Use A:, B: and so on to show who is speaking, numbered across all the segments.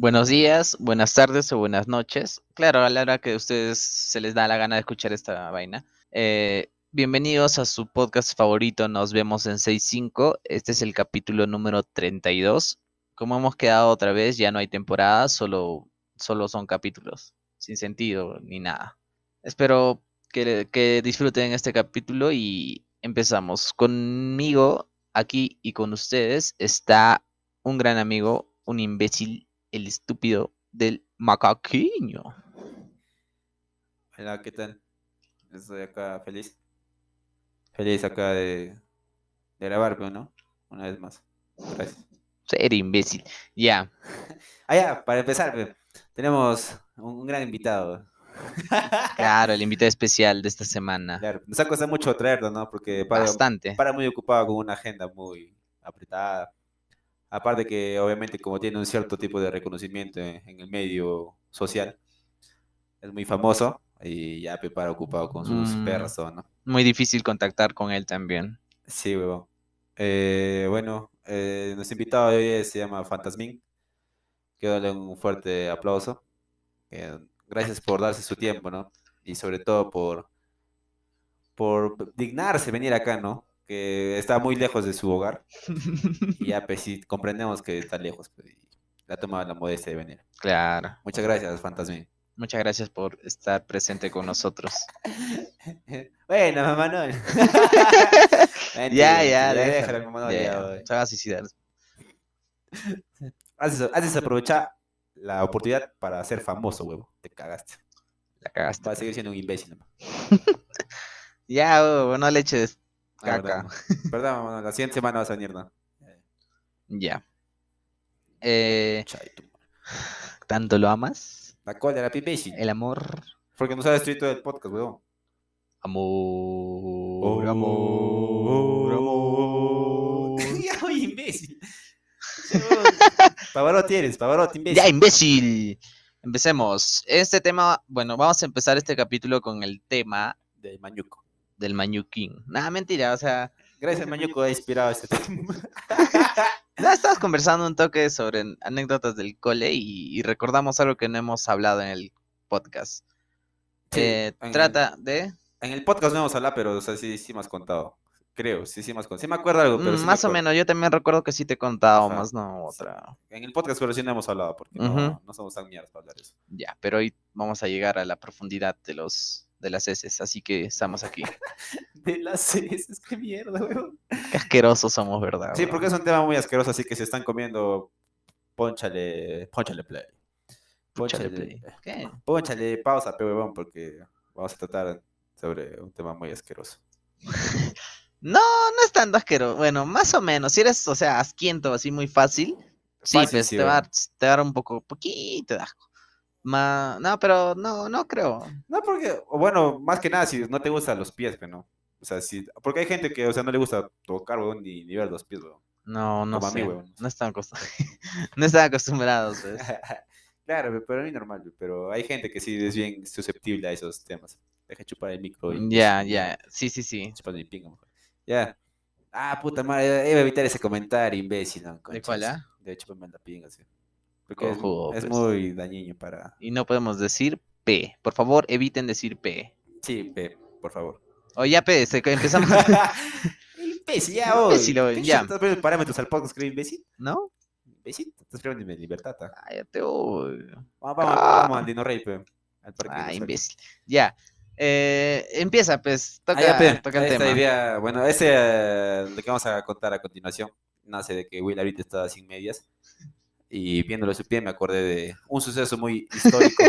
A: Buenos días, buenas tardes o buenas noches. Claro, a la hora que a ustedes se les da la gana de escuchar esta vaina. Eh, bienvenidos a su podcast favorito. Nos vemos en 6.5. Este es el capítulo número 32. Como hemos quedado otra vez, ya no hay temporada, solo, solo son capítulos. Sin sentido ni nada. Espero que, que disfruten este capítulo y empezamos. Conmigo, aquí y con ustedes, está un gran amigo, un imbécil, el estúpido del macaquiño.
B: Hola, ¿qué tal? Estoy acá feliz. Feliz acá de, de grabar, pero no, una vez más. Gracias.
A: Ser imbécil. Ya.
B: Ah, ya, para empezar, pe, tenemos un, un gran invitado.
A: Claro, el invitado especial de esta semana.
B: Claro, nos ha costado mucho traerlo, ¿no? Porque para,
A: Bastante.
B: para muy ocupado con una agenda muy apretada. Aparte que obviamente como tiene un cierto tipo de reconocimiento en, en el medio social, es muy famoso y ya pe, para ocupado con sus
A: Mm.
B: perros, ¿no?
A: Muy difícil contactar con él también.
B: Sí, huevón. Eh, bueno, eh, nuestro invitado de hoy se llama Fantasmín. Quiero darle un fuerte aplauso. Eh, gracias por darse su tiempo, ¿no? Y sobre todo por, por dignarse venir acá, ¿no? Que está muy lejos de su hogar. Y ya, pues sí, comprendemos que está lejos. pues, y le ha tomado la modestia de venir.
A: Claro.
B: Muchas gracias, Fantasmín.
A: Muchas gracias por estar presente con nosotros.
B: bueno, mamá, no.
A: ya, ya,
B: déjalo, mamá, no,
A: Ya,
B: ya,
A: a suicidar.
B: Haces, haces aprovechar la oportunidad para ser famoso, huevo. Te cagaste.
A: La cagaste.
B: Vas a seguir siendo un imbécil. ¿no?
A: Ya, huevo, no le eches caca.
B: Mamá, la siguiente semana vas a venir, ¿no?
A: Ya. Eh, ¿Tanto lo amas?
B: La cola, la imbécil.
A: El amor.
B: Porque nos ha destruido todo el podcast, huevón.
A: Amor, amor, amor.
B: ya, oye, imbécil. Pavarotti eres, Pavarotti, imbécil.
A: Ya, imbécil. Empecemos. Este tema, bueno, vamos a empezar este capítulo con el tema
B: De Mañuco.
A: Del Mañuquín. Nada, mentira, o sea,
B: Gracias, Mañuco, ha inspirado este tema.
A: ya estábamos conversando un toque sobre anécdotas del cole y, y recordamos algo que no hemos hablado en el podcast.
B: Sí,
A: Eh,
B: en el-
A: trata de...
B: En el podcast no hemos hablado, pero o sea, sí, sí me has contado. Creo, sí, sí me has contado. Sí me acuerdo algo, pero
A: Mm,
B: sí me
A: más o menos, yo también recuerdo que sí te he contado,
B: Ajá.
A: más no otra.
B: En el podcast, pero sí no hemos hablado, porque no, no somos tan mierdas para hablar de eso.
A: Ya, pero hoy vamos a llegar a la profundidad de los de las heces, así que estamos aquí.
B: De las heces, qué mierda, weón.
A: Qué asquerosos somos, ¿verdad?
B: Sí,
A: weón?
B: porque es un tema muy asqueroso, así que si están comiendo, ponchale, ponchale play. Ponchale,
A: play. ¿Qué?
B: ponchale pausa, pe huevón, porque vamos a tratar sobre un tema muy asqueroso.
A: No, no es tanto asqueroso. Bueno, más o menos. Si eres, o sea, asquiento, así muy fácil, sí, pues
B: sí,
A: te, va, a
B: weón.
A: dar- te va a dar un poco, poquito de asco. Ma- no, pero no, no creo.
B: No, porque, bueno, más que nada, si no te gustan los pies, pero no. O sea, si, porque hay gente que, o sea, no le gusta tocar, weón, ni, ni ver los pies, weón.
A: No, no
B: Como a mí,
A: sé.
B: weón.
A: No están acostumbrados. no están acostumbrados, pues.
B: claro, pe, pero a mí normal, pe, pero hay gente que sí es bien susceptible a esos temas. Deja chupar el micro y...
A: Ya, ya. Sí, sí, sí.
B: Chupando mi pinga, mejor. Ya. Ah, puta madre, iba a evitar ese comentario, imbécil, ¿no?
A: ¿De cuál, ah?
B: De chuparme la pinga, sí. Porque es, es
A: pues.
B: muy dañino para...
A: Y no podemos decir P. Por favor, eviten decir P.
B: Sí, pe, por favor.
A: O ya P, se- empezamos.
B: imbécil, ya, hoy.
A: Imbécil, hoy,
B: ¿Qué
A: ya.
B: ¿Estás poniendo parámetros al podcast, creo, imbécil?
A: ¿No?
B: Imbécil, estás privando mi libertad, ¿ah?
A: Cállate, uy.
B: Vamos, vamos,
A: Ah.
B: vamos al Dino Rey, pe. Al parque
A: Ah, imbécil. Ya. Eh, empieza, pues. Toca,
B: Ah, ya, pe,
A: toca el
B: esta
A: tema.
B: idea, bueno, ese eh, de que vamos a contar a continuación nace de que Will ahorita estaba sin medias y viéndolo su pie me acordé de un suceso muy histórico,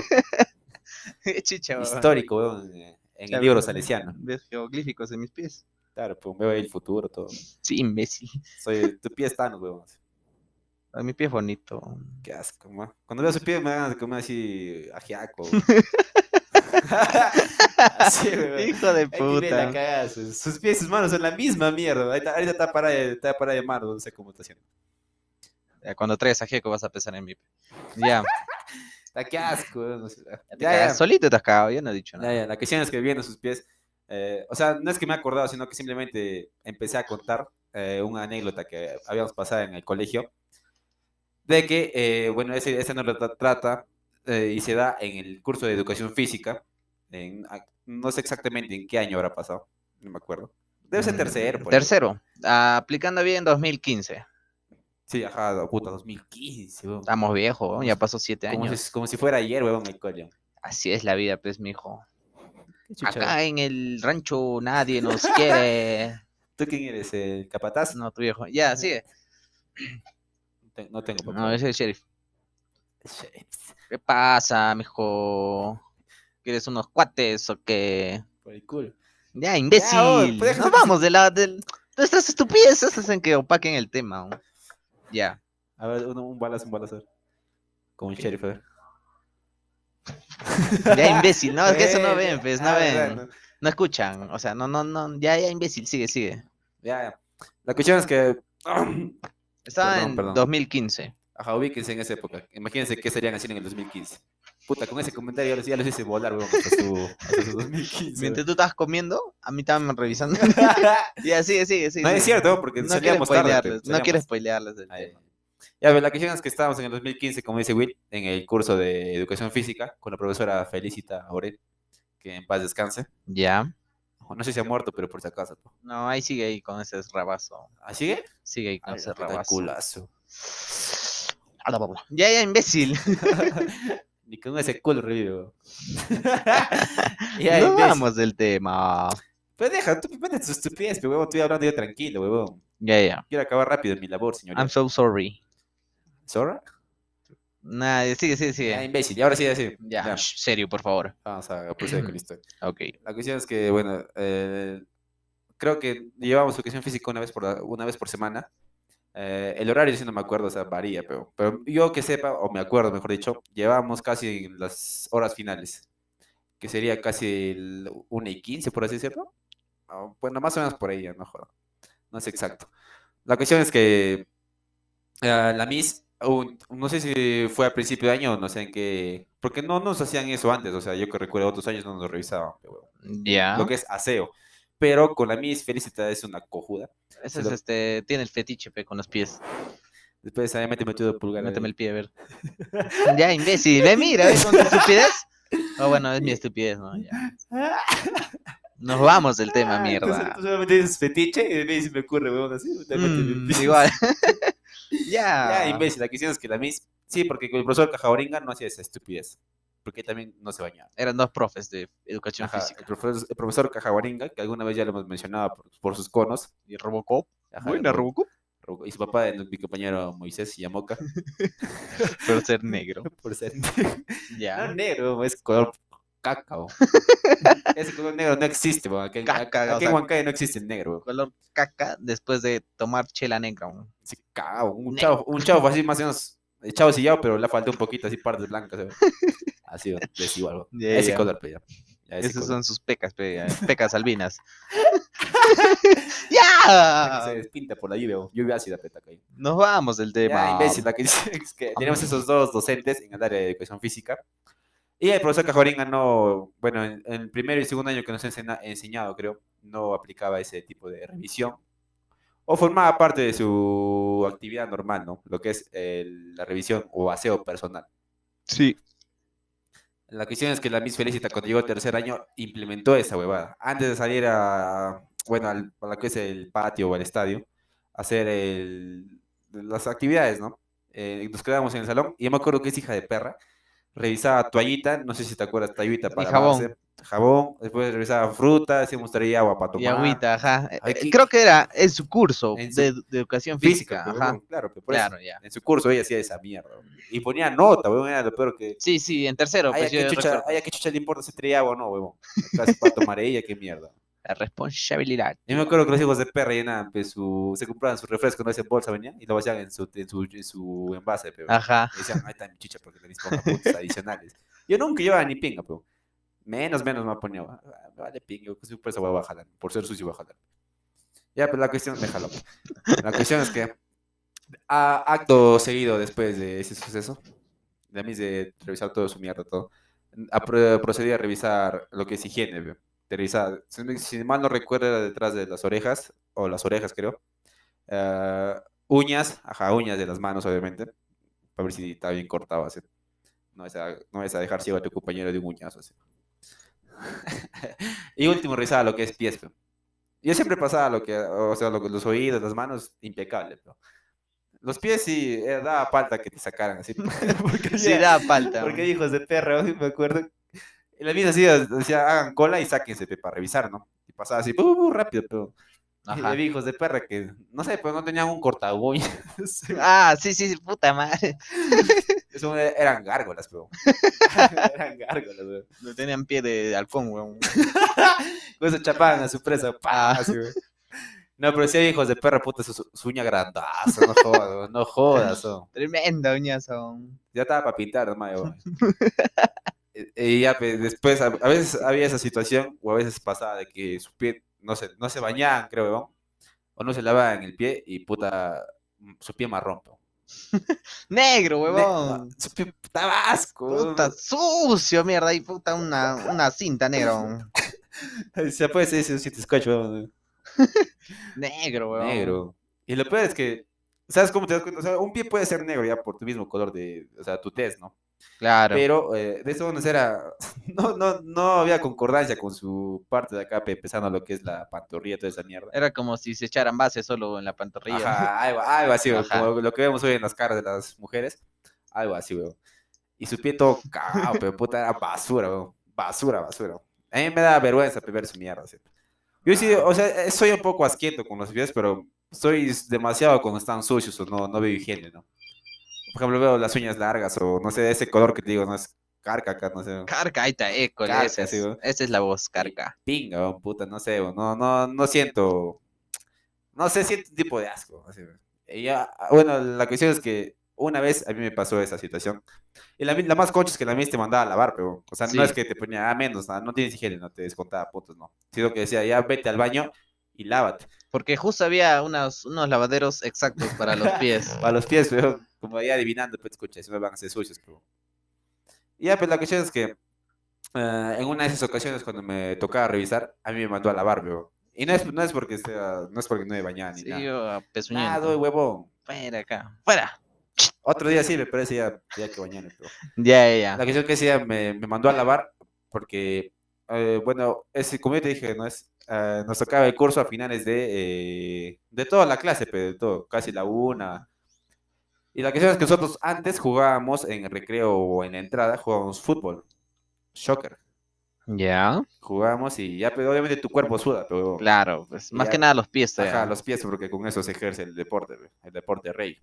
A: Chicha, weón.
B: histórico, weón, eh, en el libro salesiano.
A: ¿Ves geoglíficos en mis pies?
B: Claro, pues veo ahí el futuro, todo.
A: Sí, imbécil.
B: Soy, tu pie es Thanos, weón.
A: A mi pie es bonito.
B: Qué asco, ma. Cuando veo su pie me dan de comer así ajiaco. así.
A: Hijo de
B: la
A: puta.
B: Sus, sus pies y sus manos son la misma mierda. Ahorita, ahorita está para de, está para de mar, no sé cómo está haciendo.
A: Ya, Cuando traigas a Jeco vas a pensar en mi pie. Ya.
B: Está qué asco. no sé.
A: Ya,
B: Ya, ya.
A: Solito te has cagado, yo no he dicho
B: Ya,
A: nada.
B: ya, La cuestión es que viendo sus pies, eh, o sea, no es que me he acordado, sino que simplemente empecé a contar eh, una anécdota que habíamos pasado en el colegio. de que, eh, bueno, no lo tra- trata eh, y se da en el curso de educación física. En, a- no sé exactamente en qué año habrá pasado, no me acuerdo. Debe ser
A: Mm,
B: tercero.
A: Tercero, ah, aplicando bien 2015.
B: Sí, ajá, puta, 2015, weón.
A: Estamos viejos, ya pasó siete
B: Como
A: años.
B: si, como si fuera ayer, weón, el cole.
A: Así es la vida, pues, mijo. Acá en el rancho nadie nos quiere.
B: ¿Tú quién eres? ¿El capataz?
A: No, tu viejo. Ya, sigue.
B: No te- No tengo papá.
A: No, es el sheriff. ¿Qué pasa, mijo? ¿Quieres unos cuates o qué?
B: Por el culo.
A: Ya, imbécil.
B: oh, pues
A: Nos
B: de-
A: vamos de la. Del... Nuestras estupideces hacen que opaquen el tema. ¿no? Ya.
B: A ver, un balazo, un balazo. Como un sheriff, a ver.
A: Ya, imbécil. No, es que eso no
B: Eh,
A: ven, pues, no
B: ah,
A: ven.
B: verdad, no.
A: No escuchan. O sea, no, no, no. Ya, ya, imbécil. Sigue, sigue.
B: Ya, ya. La cuestión es que.
A: Estaba
B: Perdón,
A: en
B: perdón.
A: 2015.
B: Ajá, ubíquense en esa época. Imagínense qué serían haciendo en el 2015. Puta, con ese comentario ya los, hice volar, weón, hasta su, hasta su 2015.
A: Mientras tú estabas comiendo, a mí estaban revisando. ya, sigue, sigue, sigue.
B: No es cierto, porque
A: no
B: salíamos tarde, pe,
A: No quiero
B: salíamos-
A: spoilearles el tema.
B: Ya, la cuestión es que estábamos en el 2015, como dice Will, en el curso de educación física con la profesora Felicita Aurel, que en paz descanse.
A: Ya.
B: No sé si ha muerto, pero por si acaso. ¿no?
A: No, ahí sigue ahí con ese rabazo.
B: ¿Ah, sigue?
A: Sigue ahí con
B: Ay,
A: ese rabazo.
B: culazo.
A: Ya, ya, imbécil.
B: Ni con ese culo revive. weón. ya,
A: no vamos del tema.
B: Pero deja, tú vete tu estupidez, pero huevón, estoy hablando yo tranquilo, huevón.
A: Ya, ya.
B: Quiero acabar rápido mi labor, señorita.
A: I'm so sorry.
B: ¿Zorra?
A: Nah, sigue, sigue,
B: Ya,
A: sigue.
B: imbécil. Y ahora sí, así.
A: Ya,
B: Ya,
A: shh, serio, por favor.
B: Vamos a proceder con la historia.
A: Ok.
B: La cuestión es que, bueno, eh, creo que llevamos educación física una vez por, una vez por semana. Eh, el horario sí no me acuerdo, o sea, varía, pero, pero yo que sepa, o me acuerdo, mejor dicho, llevábamos casi en las horas finales, que sería casi el 1 y 15, por así decirlo. O, Bueno, más o menos por ahí, no joda. No es exacto. La cuestión es que eh, la Miss, un- no sé si fue al principio de año no sé en qué, porque no nos hacían eso antes, o sea, yo que recuerdo otros años no nos revisaban,
A: Ya.
B: lo que es aseo. Pero con la Miss Felicita es una cojuda.
A: Ese
B: se
A: es
B: lo-
A: este, tiene el fetiche pe, con los pies.
B: Después ahí mete metido pulgar.
A: Méteme
B: ahí.
A: el pie, a ver. ya, imbécil. Ve, mira, ve con tu estupidez. Oh, bueno, es mi estupidez, ¿no? Ya. Nos vamos del tema,
B: Ah, entonces
A: mierda.
B: Tú solamente dices fetiche y se me ocurre, weón, así.
A: Mm, igual. ya.
B: Ya, imbécil. La es que la Miss. Sí, porque el profesor Cajaboringa no hacía esa estupidez. Porque también no se bañaba.
A: Eran dos profes de educación
B: Ajá, el,
A: física.
B: profesor, el profesor Cajaguaringa, que alguna vez ya lo hemos mencionado por, por sus conos.
A: Y Robocop.
B: Ajá,
A: Buena, Robocop.
B: Ro- Y su papá, mi compañero Moisés Yamoca.
A: Por ser negro.
B: por ser No
A: Ya.
B: negro, es color cacao. Ese color negro no existe, weón. Aquí, en-
A: Caca,
B: aquí
A: o
B: en Huancayo no existe el negro.
A: Color caca después de tomar chela negra. ¿no?
B: Cagao, Un
A: Negro.
B: chavo, un chavo así más o menos, el chavo sillado, pero le falta un poquito así partes blancas, weón. Así, weón, desigual, weón.
A: Ya,
B: Ese color, pe, ya. Ya, ese
A: Esas
B: color.
A: son sus pecas, pe, eh, pecas albinas. ¡Ya!
B: se despinta por la lluvia, lluvia ácida, peta, acá.
A: Nos vamos del tema.
B: Ya, imbécil, la que dice es que tenemos esos dos docentes en el área de educación física. Y el profesor Cajoringa no, bueno, en, el primero y segundo año que nos ha enseñado, creo, no aplicaba ese tipo de revisión. O formaba parte de su actividad normal, ¿no? Lo que es el- la revisión o aseo personal.
A: Sí.
B: La cuestión es que la Miss Felicita cuando llegó al tercer año implementó esa huevada. Antes de salir a, bueno, al, a lo que es el patio o el estadio, hacer el- las actividades, ¿no? Eh, nos quedábamos en el salón y yo me acuerdo que es hija de perra. Revisaba toallita, no sé si te acuerdas, toallita para
A: jabón.
B: lavarse, jabón, después revisaba fruta, decíamos traía agua para tomar.
A: Y agüita, ajá. Eh,
B: ¿qué-
A: Creo que era en su curso
B: En su-
A: de, de educación
B: Física,
A: física.
B: pues,
A: Ajá.
B: weón, claro, pero por eso,
A: Claro, ya.
B: en su curso ella hacía esa mierda. weón. Y ponía nota, weón, era lo peor que...
A: Sí, sí, en tercero.
B: Ay, ¿a
A: Pues,
B: qué chucha, ay, ¿a qué chucha le importa si traía agua o no, huevón? Casi para tomar ella, qué mierda.
A: La responsabilidad.
B: Yo me acuerdo que los hijos de perra llenaban, pues, su, se compraban su refresco, no ese bolsa venía, y lo vaciaban en su, en su, en su envase, pero.
A: Ajá.
B: Y decían, ahí está mi chicha, porque le ponga puntos adicionales. Yo nunca llevaba ni pinga, pero. Menos, menos me ponía, "Ah, me vale pinga, yo por eso voy a jalar, por ser sucio voy a jalar. Ya, pero la cuestión, déjalo. La cuestión es que, a- acto seguido después de ese suceso, de mí de revisar todo su mierda, todo, a pro- procedí a revisar lo que es higiene, de revisar, si, mal no recuerdo, era detrás de las orejas, o las orejas creo, eh, uñas, ajá, uñas de las manos obviamente, para ver si está bien cortado, así. No vas a, no vas a dejar ciego a tu compañero de un uñazo, así. y último, revisaba lo que es pies. Yo siempre pasaba lo que, o sea, lo los oídos, las manos, impecable, pero los pies sí, eh, daba falta que te sacaran así. porque
A: Sí,
B: había-
A: da falta.
B: porque hijos de perro, me acuerdo. En la vida así, decía, hagan cola y sáquense para revisar, ¿no? Y pasaba así, rápido, pero...
A: Ajá.
B: había hijos de perra que, no sé, pues no tenían un corta uñas.
A: Ah, sí, sí, sí, puta madre.
B: Eso eran gárgolas, pero... eran gárgolas, weón.
A: No tenían pie de halcón, weón.
B: Con eso chapaban a su presa, pa, así, weón. No, pero sí hay hijos de perra, puta, su, su uña grandaza, no jodas, weón, no jodas, weón.
A: Tremenda uñazo.
B: Ya estaba para pintar, weón. Eh, Y ya, pues, después, a, a veces había esa situación, o a veces pasaba de que su pie, no se, no se bañaban, creo, weón, o no se lavaban el pie, y puta, mm, su pie marrón, weón.
A: Negro,
B: Ne-
A: huevón.
B: Su pie estaba asco, weón.
A: Puta, sucio, mierda. Y puta, una, una cinta negra.
B: Se puede decir un scotch, weón.
A: Negro, weón.
B: negro. Y lo peor es que, ¿sabes cómo te das cuenta? O sea, un pie puede ser negro ya por tu mismo color de, o sea, tu tez, ¿no?
A: Claro.
B: Pero eh, de eso no era, no, no, no había concordancia con su parte de acá, pe- empezando lo que es la pantorrilla, toda esa mierda.
A: Era como si se echaran base solo en la pantorrilla.
B: Ajá, algo, algo así,
A: Ajá.
B: como lo que vemos hoy en las caras de las mujeres, algo así, weón. Y su pie todo cagado, pero puta, era basura, weón. Basura, basura. A mí me da vergüenza ver su mierda, ¿sí? Yo sí, o sea, soy un poco asquiento con los pies, pero soy demasiado cuando están sucios o no, no veo higiene, ¿no? Por ejemplo, veo las uñas largas o no sé, ese color que te digo, no es carca acá, no sé.
A: Carca, ahí está, école,
B: Carca,
A: esa, es,
B: weón.
A: esa es la voz, carca.
B: Pinga, weón, puta, no sé, no, no, no siento, no sé, siento un tipo de asco. así, ya, bueno, la cuestión es que una vez a mí me pasó esa situación. Y la, la más concha es que la misma te mandaba a lavar, pero, o sea, no es que te ponía a menos, nada, no tienes higiene, no te descontaba puntos, no. Sino que decía, ya vete al baño y lávate.
A: Porque justo había unos, unos lavaderos exactos para los pies.
B: Para los pies, pero como ahí adivinando, pues escucha, si me van a hacer sucios, pero. Y ya, pues la cuestión es que eh, en una de esas ocasiones cuando me tocaba revisar, a mí me mandó a lavar, pero. Y no es, no es porque sea, no es porque no me bañaba ni
A: Sí,
B: nada.
A: yo
B: doy huevón.
A: Fuera acá. Fuera.
B: Otro día sí, me parece ya, ya que bañarme, pero.
A: Ya, ya,
B: La
A: ya.
B: cuestión que ese día me, me mandó a lavar porque, eh, bueno, es, como yo te dije, ¿no? es, eh, nos tocaba el curso a finales de, eh, de toda la clase, pero de todo, casi la una. Y la cuestión es que nosotros antes jugábamos en el recreo o en la entrada, jugábamos fútbol, shocker.
A: Ya.
B: Jugábamos y ya, pero obviamente tu cuerpo suda, pero
A: Claro, pues más
B: Ya.
A: que nada los pies
B: ajá, los pies, porque con eso se ejerce el deporte, el deporte rey.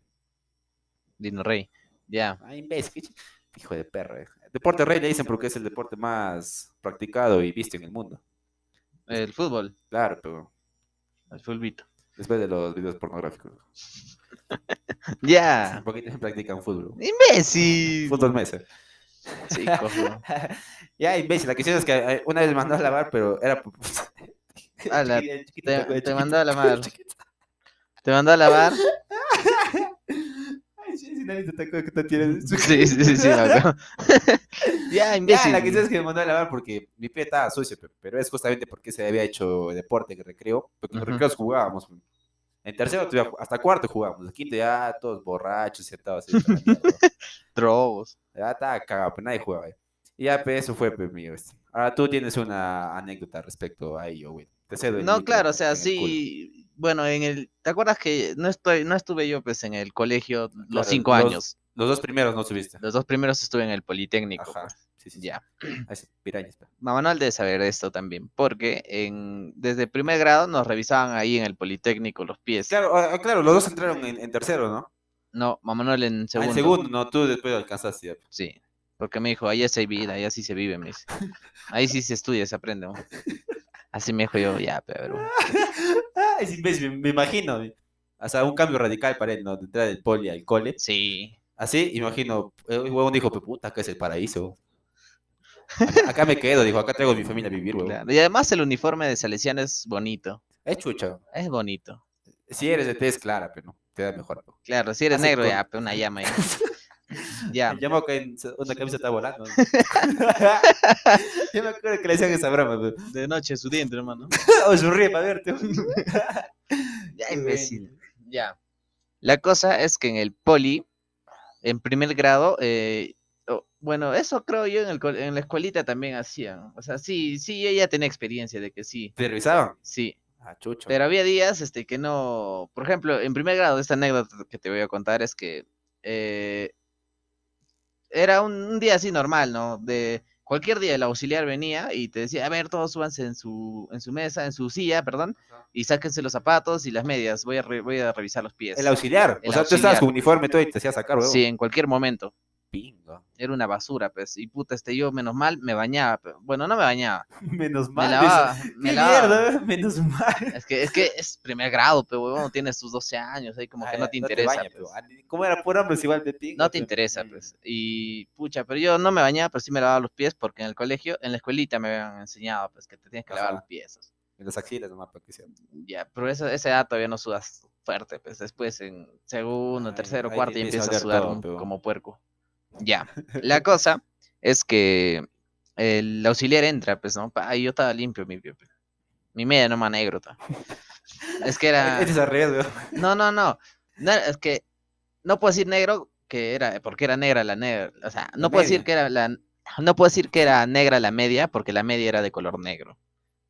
A: Dino Rey. Ya.
B: Ah, imbécil, qué ch- hijo de perra. eh. Deporte rey le dicen porque es el deporte más practicado y visto en el mundo.
A: El fútbol.
B: Claro, pero
A: El fulbito.
B: después de los videos pornográficos.
A: Ya.
B: Porque también practican fútbol.
A: Imbécil.
B: Fútbol mesa.
A: Sí, cojo.
B: ya, imbécil. La cuestión es que eh, una vez me mandó a lavar, pero era.
A: Ala,
B: chiquito,
A: te-
B: chiquito,
A: te mandó a lavar.
B: chiquito.
A: Te mandó a lavar.
B: Sí, sí, nadie te atacó que te tienes.
A: Sí, sí, sí, sí. acuerdo. ya,
B: Ya,
A: imbécil.
B: la cuestión es que me mandó a lavar porque mi pie estaba sucio, pe- pero es justamente porque se había hecho deporte en recreo, porque en recreos jugábamos. En tercero, hasta cuarto jugábamos. En quinto ya todos borrachos, sentados la mierda.
A: Drogos.
B: Ya estaba cagado, pero nadie jugaba. ahí. Y ya, pues, eso fue, pues, mío. este. Ahora tú tienes una anécdota respecto a ello, güey. Te cedo el
A: No, claro, o sea, sí. Bueno, en el. ¿Te acuerdas que no estoy, no estuve yo pues en el colegio los
B: Claro,
A: cinco
B: los-
A: años?
B: Los dos primeros no subiste.
A: Los dos primeros estuve en el Politécnico.
B: Ajá.
A: pues.
B: Sí, sí, sí.
A: Ya.
B: Ah, ese pirañas.
A: Mamá Manuel debe saber esto también, porque en, desde primer grado nos revisaban ahí en el Politécnico los pies.
B: Claro, ah, claro, los dos entraron en, en tercero, ¿no?
A: No, Mamá Manuel en
B: Ah,
A: segundo.
B: en segundo, no, tú después alcanzaste ya. pe.
A: Sí, porque me dijo, ahí sí hay vida, ahí así se vive, me dice. Ahí sí se estudia, se aprende. ¿no? Así me dijo yo, ya, pero...
B: Es imbécil, me, imagino. güey. O sea, un cambio radical para él, ¿no? De entrar del poli al cole.
A: Sí,
B: Así, imagino, el huevón dijo, "Pe puta, acá es el paraíso. Acá, acá me quedo, dijo, acá traigo a mi familia a vivir, huevón.
A: claro. Y además el uniforme de Salesiano es bonito,
B: Es chucha.
A: es bonito.
B: Si eres de tez clara, pero no, te da mejor.
A: Claro, si eres negro,
B: con-
A: ya, una llama ahí. Ya.
B: Me llamó que una camisa está volando. Yo me acuerdo que le decían esa broma. pe.
A: De noche su diente, hermano.
B: O sonríe para verte.
A: Ya, imbécil. Ya. La cosa es que en el poli en primer grado, eh, oh, bueno, eso creo yo en, el, en la escuelita también hacían. O sea, sí, sí, ella tenía experiencia de que sí,
B: ¿Te revisaban?
A: sí.
B: Ah, chucho.
A: Pero había días este, que no. Por ejemplo, en primer grado, esta anécdota que te voy a contar es que eh, era un, un día así normal, ¿no? De cualquier día el auxiliar venía y te decía, a ver, todos súbanse en su, en su mesa, en su silla, perdón, y sáquense los zapatos y las medias. Voy a, re- voy a revisar los pies.
B: El auxiliar.
A: El
B: o sea, tú estabas
A: auxiliar.
B: con uniforme todo y te hacías sacar, weón.
A: Sí, en cualquier momento.
B: Pingo.
A: Era una basura, pues. Y puta, este yo, menos mal, me bañaba. pero- Bueno, no me bañaba.
B: Menos
A: Me
B: mal.
A: lavaba. Me
B: ¡Qué
A: lavaba.
B: mierda! Menos mal.
A: Es que, es que es primer grado, pero huevón, tienes tus 12 años, ahí como que
B: Ah,
A: no te interesa. pues.
B: ah, ¿Cómo era por hombres igual de pingo?
A: No te
B: pero-
A: interesa, pues. Y pucha, pero yo no me bañaba, pero sí me lavaba los pies porque en el colegio, en la escuelita me habían enseñado, pues, que te tienes que lavar los pies.
B: En las axilas nomás, para que sea.
A: Ya, pero eso, esa edad todavía no sudas fuerte, pues. Después en segundo, tercero, cuarto y
B: empieza a
A: empiezas a sudar
B: todo,
A: un-
B: pero-
A: como puerco. Ya. La cosa es que el auxiliar entra, pues, ¿no? Pa, y yo estaba limpio, mi. Mi media nomás negro, ta. Es que era.
B: Este es.
A: No, no, no. No, es que no puedo decir negro que era, porque era negra la negra. O sea, no puedo decir que era la, no puedo decir que era negra la media, porque la media era de color negro.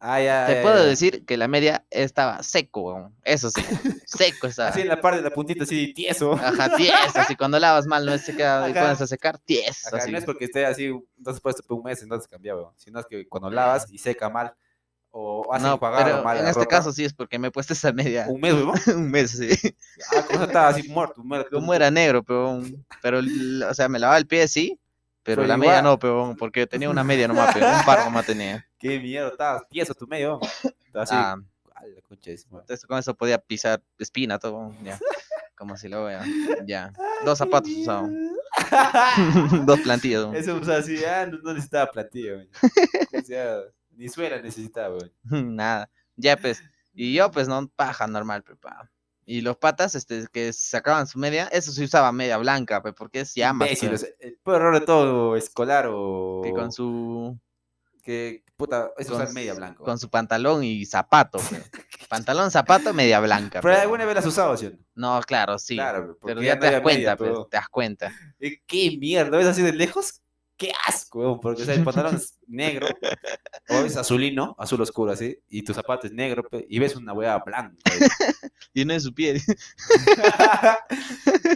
B: Ah, ya.
A: Te
B: ya,
A: puedo
B: ya.
A: decir que la media estaba seco, eso sí, seco estaba.
B: Así en la parte de la puntita, así tieso.
A: Ajá, tieso, así cuando lavas mal no se queda y pones a secar, tieso,
B: Acá
A: así.
B: no es porque esté así, entonces por un mes, entonces cambia, weón. Sino es que cuando lavas y seca mal, o hace
A: No, pero
B: mal
A: en este
B: ropa,
A: caso sí es porque me he puesto esa media
B: Un mes, weón.
A: un mes, sí.
B: Ah, como estaba así muerto, muerto.
A: Como era negro, pero, pero, o sea, me lavaba el pie sí, pero
B: Pero
A: la media no, pero, porque tenía una media nomás, pero un par nomás tenía.
B: Qué mierda, estaba tieso tu medio. Así.
A: Ah,
B: la concha de
A: entonces con eso podía pisar espina, todo, ya. Como si lo vea, ya. Dos zapatos usaba,
B: mierda.
A: dos plantillas. weón.
B: Eso, o sea, así, ah, no, no necesitaba plantilla, weón. O sea, ni suela necesitaba.
A: Nada, ya pues. Y yo, pues, no, paja normal, pe, pa. Y los patas, este, que sacaban su media, eso se usaba media blanca, pe, porque es
B: sea, el peor error de todo escolar o.
A: que con su,
B: Que, puta, es
A: con,
B: usar
A: su-
B: media blanca.
A: con su pantalón y zapato. Pantalón, zapato, media blanca.
B: Pero
A: pe,
B: alguna vez las has usado, ¿sí? no?
A: Claro, sí.
B: Claro,
A: pero
B: ya
A: te das cuenta,
B: media, pero-
A: te das cuenta.
B: ¿Qué mierda? ¿Ves así de lejos? ¡Qué asco! Porque o sea, el pantalón es negro, o es azulino, azul oscuro así, y tu zapato es negro, y ves una hueá blanca.
A: Y no es su pie.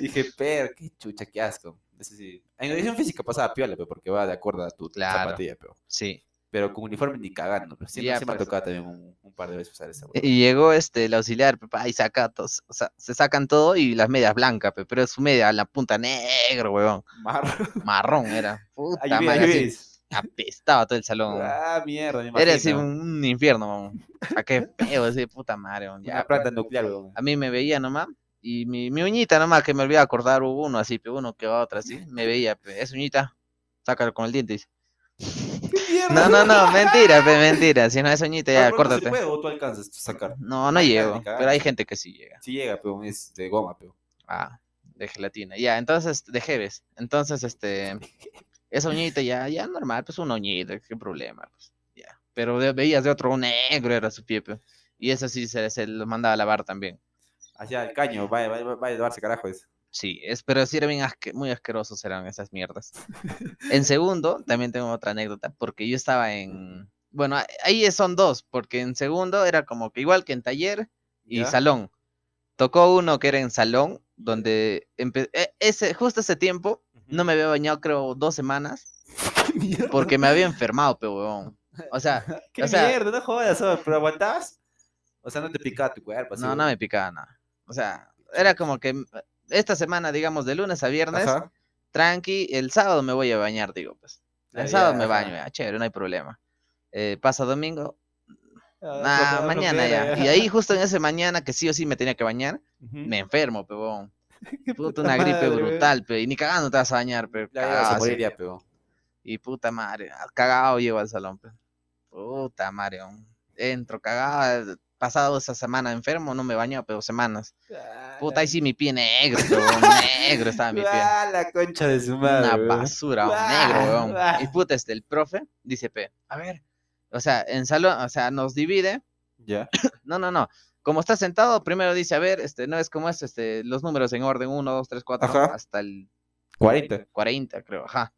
B: Dije, pero qué chucha, qué asco. Eso sí. En educación física pasaba piola, porque va de acuerdo a tu
A: Claro.
B: zapatilla, pero,
A: Sí.
B: Pero con uniforme ni cagando. Pero siempre,
A: Ya,
B: me ha
A: pues.
B: tocado también un, un par de veces usar esa.
A: Y llegó este el auxiliar, pe, pa, y saca todos, o sea, se sacan todo y las medias blancas, pe, pero su media la punta negro, weón.
B: Marro.
A: Marrón era. Puta
B: Ahí
A: madre,
B: ahí
A: así,
B: ves.
A: apestaba todo el salón.
B: Ah, mierda, me
A: Era así un, un infierno, weón. A qué feo, así, puta madre, weón. Ya,
B: Una planta nuclear, weón.
A: a mí me veía nomás. Y mi, mi uñita nomás, que me olvidaba acordar, hubo uno así, pe, uno que va otra así, me veía, pe, esa uñita, sácalo con el diente. dice. No, no, no, mentira, pe, mentira, si no es uñita ya,
B: Ah, no
A: córtate.
B: puede o tú alcanzas a sacar.
A: No, no
B: Ay,
A: llego, pero hay gente que sí llega.
B: Sí llega, pero es de goma, pero.
A: Ah, de gelatina. Ya, entonces, de Jeves. Entonces, este, esa uñita ya, ya normal, pues una uñita, qué problema, pues, ya. Pero de- veías de otro negro era su pie, pe, y eso sí se, se lo mandaba a lavar también.
B: Hacia el caño, vaya, vaya, vaya a llevarse carajo. Es.
A: Sí, es, pero sí eran bien asque- muy asquerosos eran esas mierdas. En segundo, también tengo otra anécdota, porque yo estaba en, bueno, ahí son dos, porque en segundo era como que igual que en taller y
B: ¿Ya?
A: salón. Tocó uno que era en salón, donde empe- e- ese, justo ese tiempo no me había bañado creo dos semanas, porque me había enfermado, pe huevón. O sea,
B: ¿Qué
A: o sea-
B: mierda? No jodas. ¿pero aguantabas? O sea, no te picaba tu cuerpo.
A: no, no me picaba nada. O sea, era como que mm, esta semana, digamos, de lunes a viernes,
B: Ajá.
A: tranqui, el sábado me voy a bañar, digo, pues. El
B: Ah,
A: sábado
B: ya,
A: me baño, ya, chévere, no hay problema. Eh, pasa domingo,
B: Ah,
A: nah,
B: flojera,
A: mañana ya. Y ahí justo en ese mañana que sí o sí me tenía que bañar, me enfermo, pebón. Puta, una gripe
B: madre,
A: brutal, pe. Y ni cagando te vas a bañar,
B: a
A: cagado,
B: morir
A: así.
B: ya, pero.
A: Y puta madre, ah, cagado llego al salón, pe. Puta madre, entro cagado. Pasado esa semana enfermo, no me baño, pero semanas. Puta, ahí sí mi pie negro, weón, negro estaba mi pie.
B: Ah, la concha de su madre.
A: Una
B: weón.
A: basura,
B: Ah,
A: negro, weón.
B: ah.
A: Y puta, este, el profe dice, pe, a ver, o sea, en salón, o sea, nos divide.
B: Ya.
A: No, no, no. Como está sentado, primero dice, a ver, este, no es como es, este, los números en orden, 1, 2, 3, 4,
B: Ajá.
A: hasta el
B: 40.
A: 40, creo, ajá.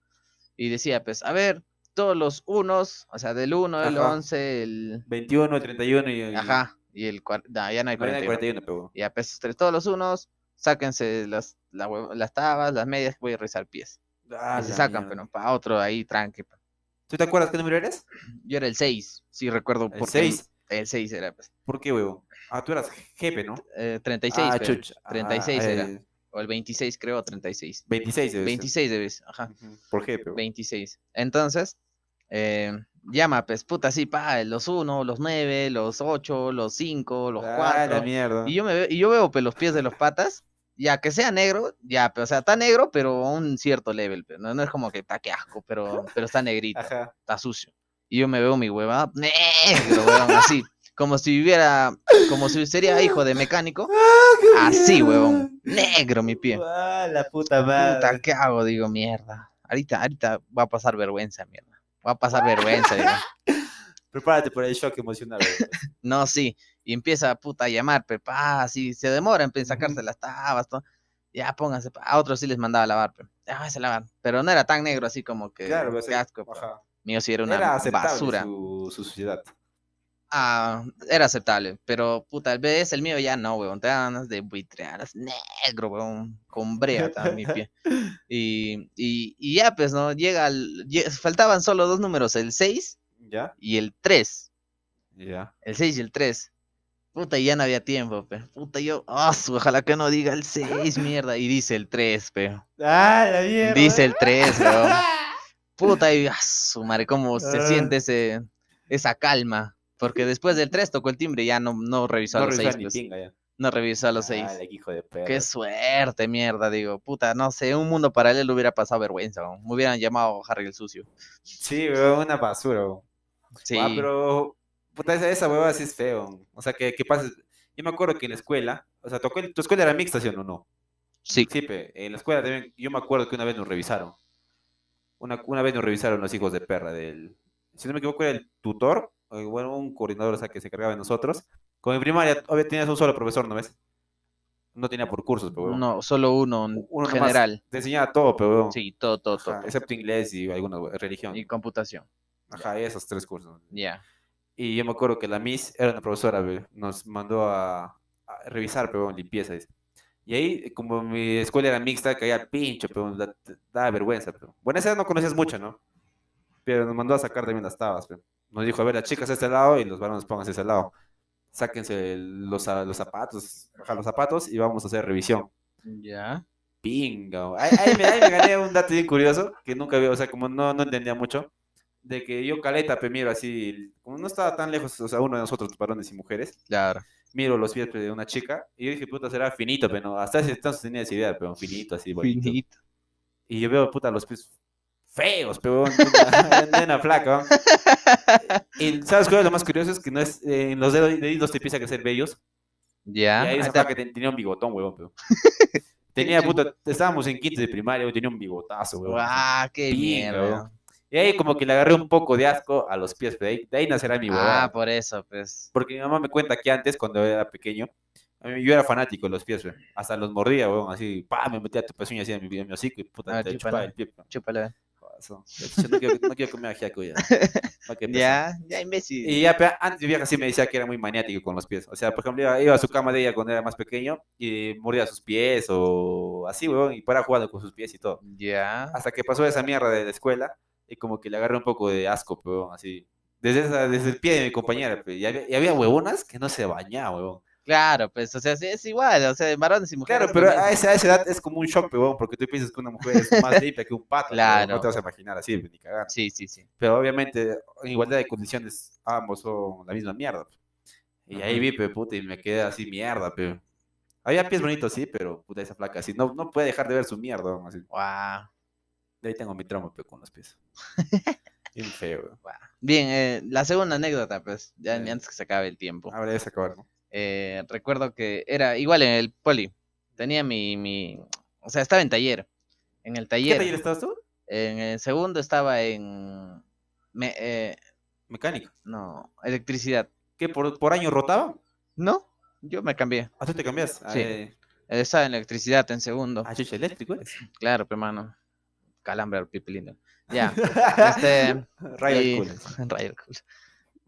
A: Y decía, pues, a ver, todos los unos, o sea, del 1, el
B: Ajá.
A: 11, el...
B: 21, 31 y... y-
A: Ajá, y el... no, ya no hay
B: No, ya
A: 41.
B: hay 41, pero...
A: Ya, pues, esos tres, todos los unos, sáquense las, la las tabas, las medias, voy a revisar pies.
B: Ah,
A: y se sacan,
B: mierda.
A: pero para otro ahí, tranqui. pa.
B: ¿Tú te acuerdas qué número eres?
A: Yo era el 6, sí recuerdo.
B: El
A: porque
B: 6.
A: El 6 era, pues.
B: ¿Por qué, huevo? Ah, tú eras jefe, ¿no?
A: eh, 36,
B: ah,
A: pero,
B: chucha.
A: 36
B: Ah,
A: era.
B: eh,
A: O el 26, creo, o 36.
B: 26 debe ser.
A: 26 debes, ajá.
B: Por jefe, huevo.
A: 26. Entonces, eh, llama, pues, puta, sí, pa, los 1, los 9, los 8, los 5, los
B: Ah,
A: 4.
B: la mierda.
A: Y yo, me veo, y yo veo pues, los pies de los patas, ya que sea negro, ya, pero, o sea, está negro, pero a un cierto level, pero no, no es como que está que asco, pero, pero está negrito,
B: Ajá.
A: está sucio. Y yo me veo mi hueva negro, huevón, así, como si viviera, como si sería hijo de mecánico, así, huevón, negro mi pie.
B: Ah, la puta madre.
A: Puta, ¿qué hago? Digo, mierda. Ahorita, ahorita va a pasar vergüenza, mierda. Va a pasar vergüenza, digo.
B: Prepárate por el shock emocional.
A: No, sí. Y empieza puta a llamar, pe, pa, así se demora en sacarse las tabas, todo. Ya pónganse, pa. a otros sí les mandaba a lavar, pero ya váyanse a lavar. Pero no era tan negro así como que
B: Claro, pues,
A: qué asco. pe.
B: Ajá.
A: Mío sí era una
B: Era
A: basura.
B: su, su sociedad.
A: Ah, era aceptable, pero puta, el ves el mío ya no, weón. Te dan ganas de buitrear, es negro, weón, con brea estaba mi pie. Y, y, y ya, pues, ¿no? Llega al, faltaban solo dos números, el 6
B: ¿Ya?
A: y el 3.
B: Ya.
A: El 6 y el 3. Puta, y ya no había tiempo, pe. Puta, yo, su- ojalá que no diga el 6, mierda. Y dice el 3, pe.
B: Ah, la mierda.
A: Dice el 3, weón. Puta, y ah, su madre, cómo se
B: Ah.
A: siente ese, esa calma. Porque después del 3 tocó el timbre y ya no, no revisó a
B: No
A: los
B: revisaba
A: 6.
B: ni
A: Pues. No revisó a los 6.
B: Ah, el hijo de perra.
A: Qué suerte, mierda, digo. Puta, no sé, un mundo paralelo hubiera pasado vergüenza, weón. Me hubieran llamado Harry el sucio.
B: Sí, una basura.
A: Sí.
B: Ah, pero puta, esa, esa hueva sí es feo. O sea, que, que pases. Yo me acuerdo que en la escuela, o sea, tocó, tu escuela era mixta, ¿sí o no?
A: Sí.
B: Sí, pe, en la escuela también, yo me acuerdo que una vez nos revisaron. Una, una vez nos revisaron los hijos de perra del, si no me equivoco, era el tutor, bueno, un coordinador, o sea, que se encargaba de nosotros. Con en primaria, obviamente tenías un solo profesor, ¿no ves? No tenía por cursos, pero.
A: No, solo uno
B: Uno nomás
A: general.
B: Te enseñaba todo, pero.
A: Sí, todo, todo, todo.
B: Excepto inglés y alguna religión.
A: Y computación.
B: Ajá, esos tres cursos.
A: Ya.
B: Y yo me acuerdo que la Miss era una profesora, nos mandó a, a revisar, pero limpieza. dice. Y ahí, como mi escuela era mixta, caía pincho, pero da, daba vergüenza. Pero. Bueno, esa no conocías mucho, ¿no? Pero nos mandó a sacar también las tabas. pe. Nos dijo, a ver, las chicas a este lado y los varones pónganse a ese lado. Sáquense los, za- los zapatos, ajá, los zapatos y vamos a hacer revisión.
A: Ya.
B: Pinga. Ahí, ahí me, ahí me gané un dato bien curioso que nunca había, o sea, como no, no entendía mucho, de que yo caleta, pe, miro así, como no estaba tan lejos, o sea, uno de nosotros, varones y mujeres,
A: Claro.
B: miro los pies de una chica y yo dije, puta, será finito, pero hasta ese entonces tenía esa idea, pero finito, así, bonito.
A: Finito.
B: Y yo veo, puta, los pies feos, pero una flaca. Y ¿sabes cuál es lo más curioso? Es que no es, eh, en los dedos, deditos te empieza a crecer vellos.
A: Ya.
B: Y ahí esa ten- tenía un bigotón, huevón, pero. Tenía, puta, estábamos en quinto de primaria, tenía un bigotazo, huevón.
A: ¡Guau! ¡Qué
B: Pinga,
A: mierda!
B: Y ahí como que le agarré un poco de asco a los pies, pero de ahí, de ahí nacerá mi
A: Ah,
B: huevada.
A: por eso, pues.
B: Porque mi mamá me cuenta que antes, cuando era pequeño, yo era fanático de los pies, weón. Hasta los mordía, weón, así, pa, me metía tu pezuña así en mi, en mi hocico y puta,
A: Ah,
B: te
A: chúpala.
B: chupaba el pie. weón. No quiero, no quiero comer ajiaco ya. Pese.
A: Ya, ya, imbécil.
B: Y ya, pero antes mi vieja sí me decía que era muy maniático con los pies. O sea, por ejemplo, iba, iba a su cama de ella cuando era más pequeño y mordía sus pies o así, weón, y para jugando con sus pies y todo.
A: Ya.
B: Hasta que pasó esa mierda de la escuela y como que le agarré un poco de asco, weón, así. Desde, esa- desde el pie de mi compañera, pe, y había, y había huevonas que no se bañaban, weón.
A: Claro, pues, o sea, es igual, o sea, de varones y mujeres.
B: Claro, pero
A: también.
B: a esa, a esa edad es como un shock, weón, porque tú piensas que una mujer es más limpia que un pato.
A: Claro.
B: No te vas a imaginar así, ni cagando.
A: Sí, sí, sí.
B: Pero obviamente, en igualdad de condiciones, ambos son la misma mierda. pe. Y ahí vi, pe, puta, y me quedé así, mierda, pe. Había pies bonitos, sí, pero puta, esa flaca así. No, no puede dejar de ver su mierda, weón, así.
A: Guau.
B: De ahí tengo mi trauma, pe, con los pies. Bien feo, weón.
A: guau. Bien, eh, la segunda anécdota, pues, ya
B: Eh.
A: antes que se acabe el tiempo.
B: Ahora ya se acabaron.
A: Eh, recuerdo que era igual en el poli. Tenía mi, mi, o sea, estaba en taller. En el
B: ¿Qué
A: taller.
B: taller estabas tú?
A: En el segundo estaba en, me- eh,
B: Mecánico.
A: no, electricidad.
B: ¿Qué, por, por año rotaba?
A: No, yo me cambié.
B: ¿Ah, tú te cambias?
A: Sí.
B: Eh,
A: Estaba en electricidad en segundo.
B: Ah, chucha, eléctrico.
A: Claro, pero hermano. Calambre al pipilindo. Ya. Este.
B: Rayo
A: y-
B: culo.
A: Rayo culo.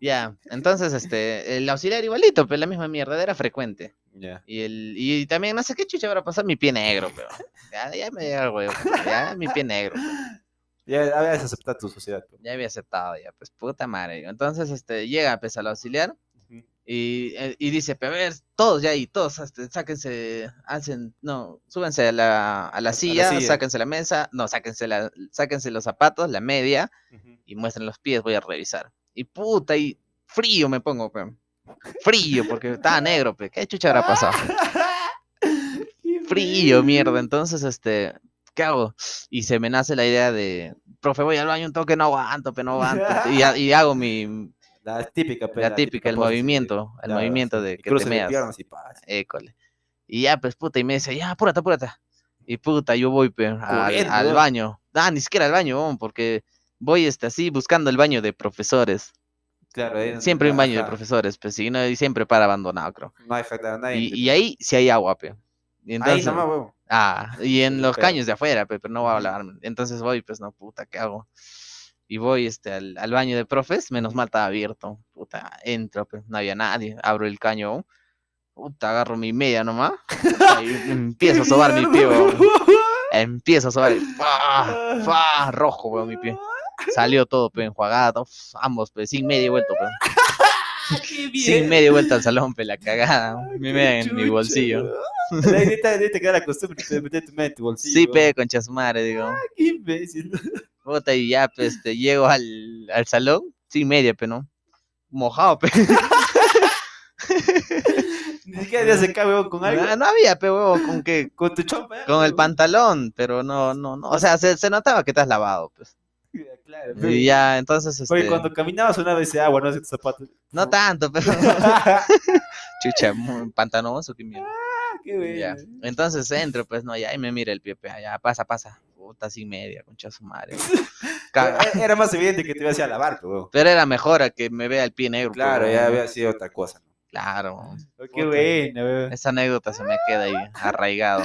A: Ya. Entonces, este. El auxiliar igualito, pero la misma mierda. Era frecuente.
B: Ya.
A: Y, el, y también, no sé qué chucha habrá pasado, mi pie negro, pero. Ya, ya me llega el huevo. Ya, mi pie negro. pues.
B: Ya habías aceptado tu sociedad. pues.
A: Ya había aceptado, ya, pues puta madre. Entonces, este, llega pues al auxiliar y, eh, y dice, pero a ver, todos ya ahí, todos, este, sáquense, hacen, no, súbense a la, a la silla,
B: silla.
A: sáquense la mesa, no, sáquense, la, sáquense los zapatos, la media, y muestren los pies, voy a revisar. Y puta, y frío me pongo, pe. Frío, porque estaba negro, pe. ¿Qué chucha habrá pasado? Frío, mierda. Entonces, este, ¿qué hago? Y se me nace la idea de, profe, voy al baño un toque, no aguanto, pe, no aguanto. Y, ha- y hago mi,
B: La típica, pues,
A: la típica, el movimiento, el movimiento de que te meas.
B: y.
A: École. Y ya, pues, puta, y me dice, ya, apúrate, apúrate. Y puta, yo voy, pe, al, al baño. Ah, ni siquiera al baño, porque voy, este, así, buscando el baño de profesores.
B: Claro, ahí-
A: Siempre hay un baño de profesores, pues, y, no, y siempre para abandonado, creo.
B: No hay falta nadie.
A: Y, y ahí sí hay agua, pe. Y
B: Ahí
A: entonces,
B: nomás, huevo.
A: ah, y en los
B: Pero-
A: caños de afuera, pe, pero no voy a hablar. Entonces voy, pues, no, puta, ¿qué hago? Y voy, este, al, al baño de profes, menos mal estaba abierto. Puta, entro, pues, no había nadie. Abro el caño, puta, agarro mi media nomás. y empiezo a sobar mi pie. Empiezo a sobar, ¡fa! ¡fa! Rojo, weón, mi pie. Salió todo, pe, enjuagado, uf, ambos, pe, sin media y vuelto, pe. Sin media vuelta al salón, pe, la cagada. Media en mi bolsillo.
B: De ahí te queda la costumbre de meter tu en tu bolsillo.
A: Sí,
B: huevón.
A: pe, concha su madre, digo.
B: Qué imbécil.
A: Puta, y ya, pues, este, llego al, al salón, sin media, pe, ¿no? Mojado, pe.
B: Ni siquiera ya se cae, huevón, con algo.
A: No, no había, pe, huevo, con que,
B: Con tu chompa. ¿eh?
A: con el
B: huevón.
A: pantalón, pero no, no, no. O sea, se, se notaba que te has lavado, pues.
B: Claro,
A: Y ya, entonces,
B: Oye,
A: este,
B: cuando caminabas una vez agua, no hace tus zapatos.
A: no tanto, pero, chucha, pantanoso, que mierda.
B: Qué
A: Ya.
B: bueno.
A: Entonces entro, pues, no, ya, y me mira el pie, pe, ya, pasa, pasa. Puta, sin media, concha su madre.
B: Era- más evidente que te ibas a lavar, pero.
A: Pero era mejor a que me vea el pie negro.
B: Claro, ya había sido otra cosa.
A: Claro.
B: Oh, Qué buena, weón.
A: Esa anécdota se me queda ahí arraigado.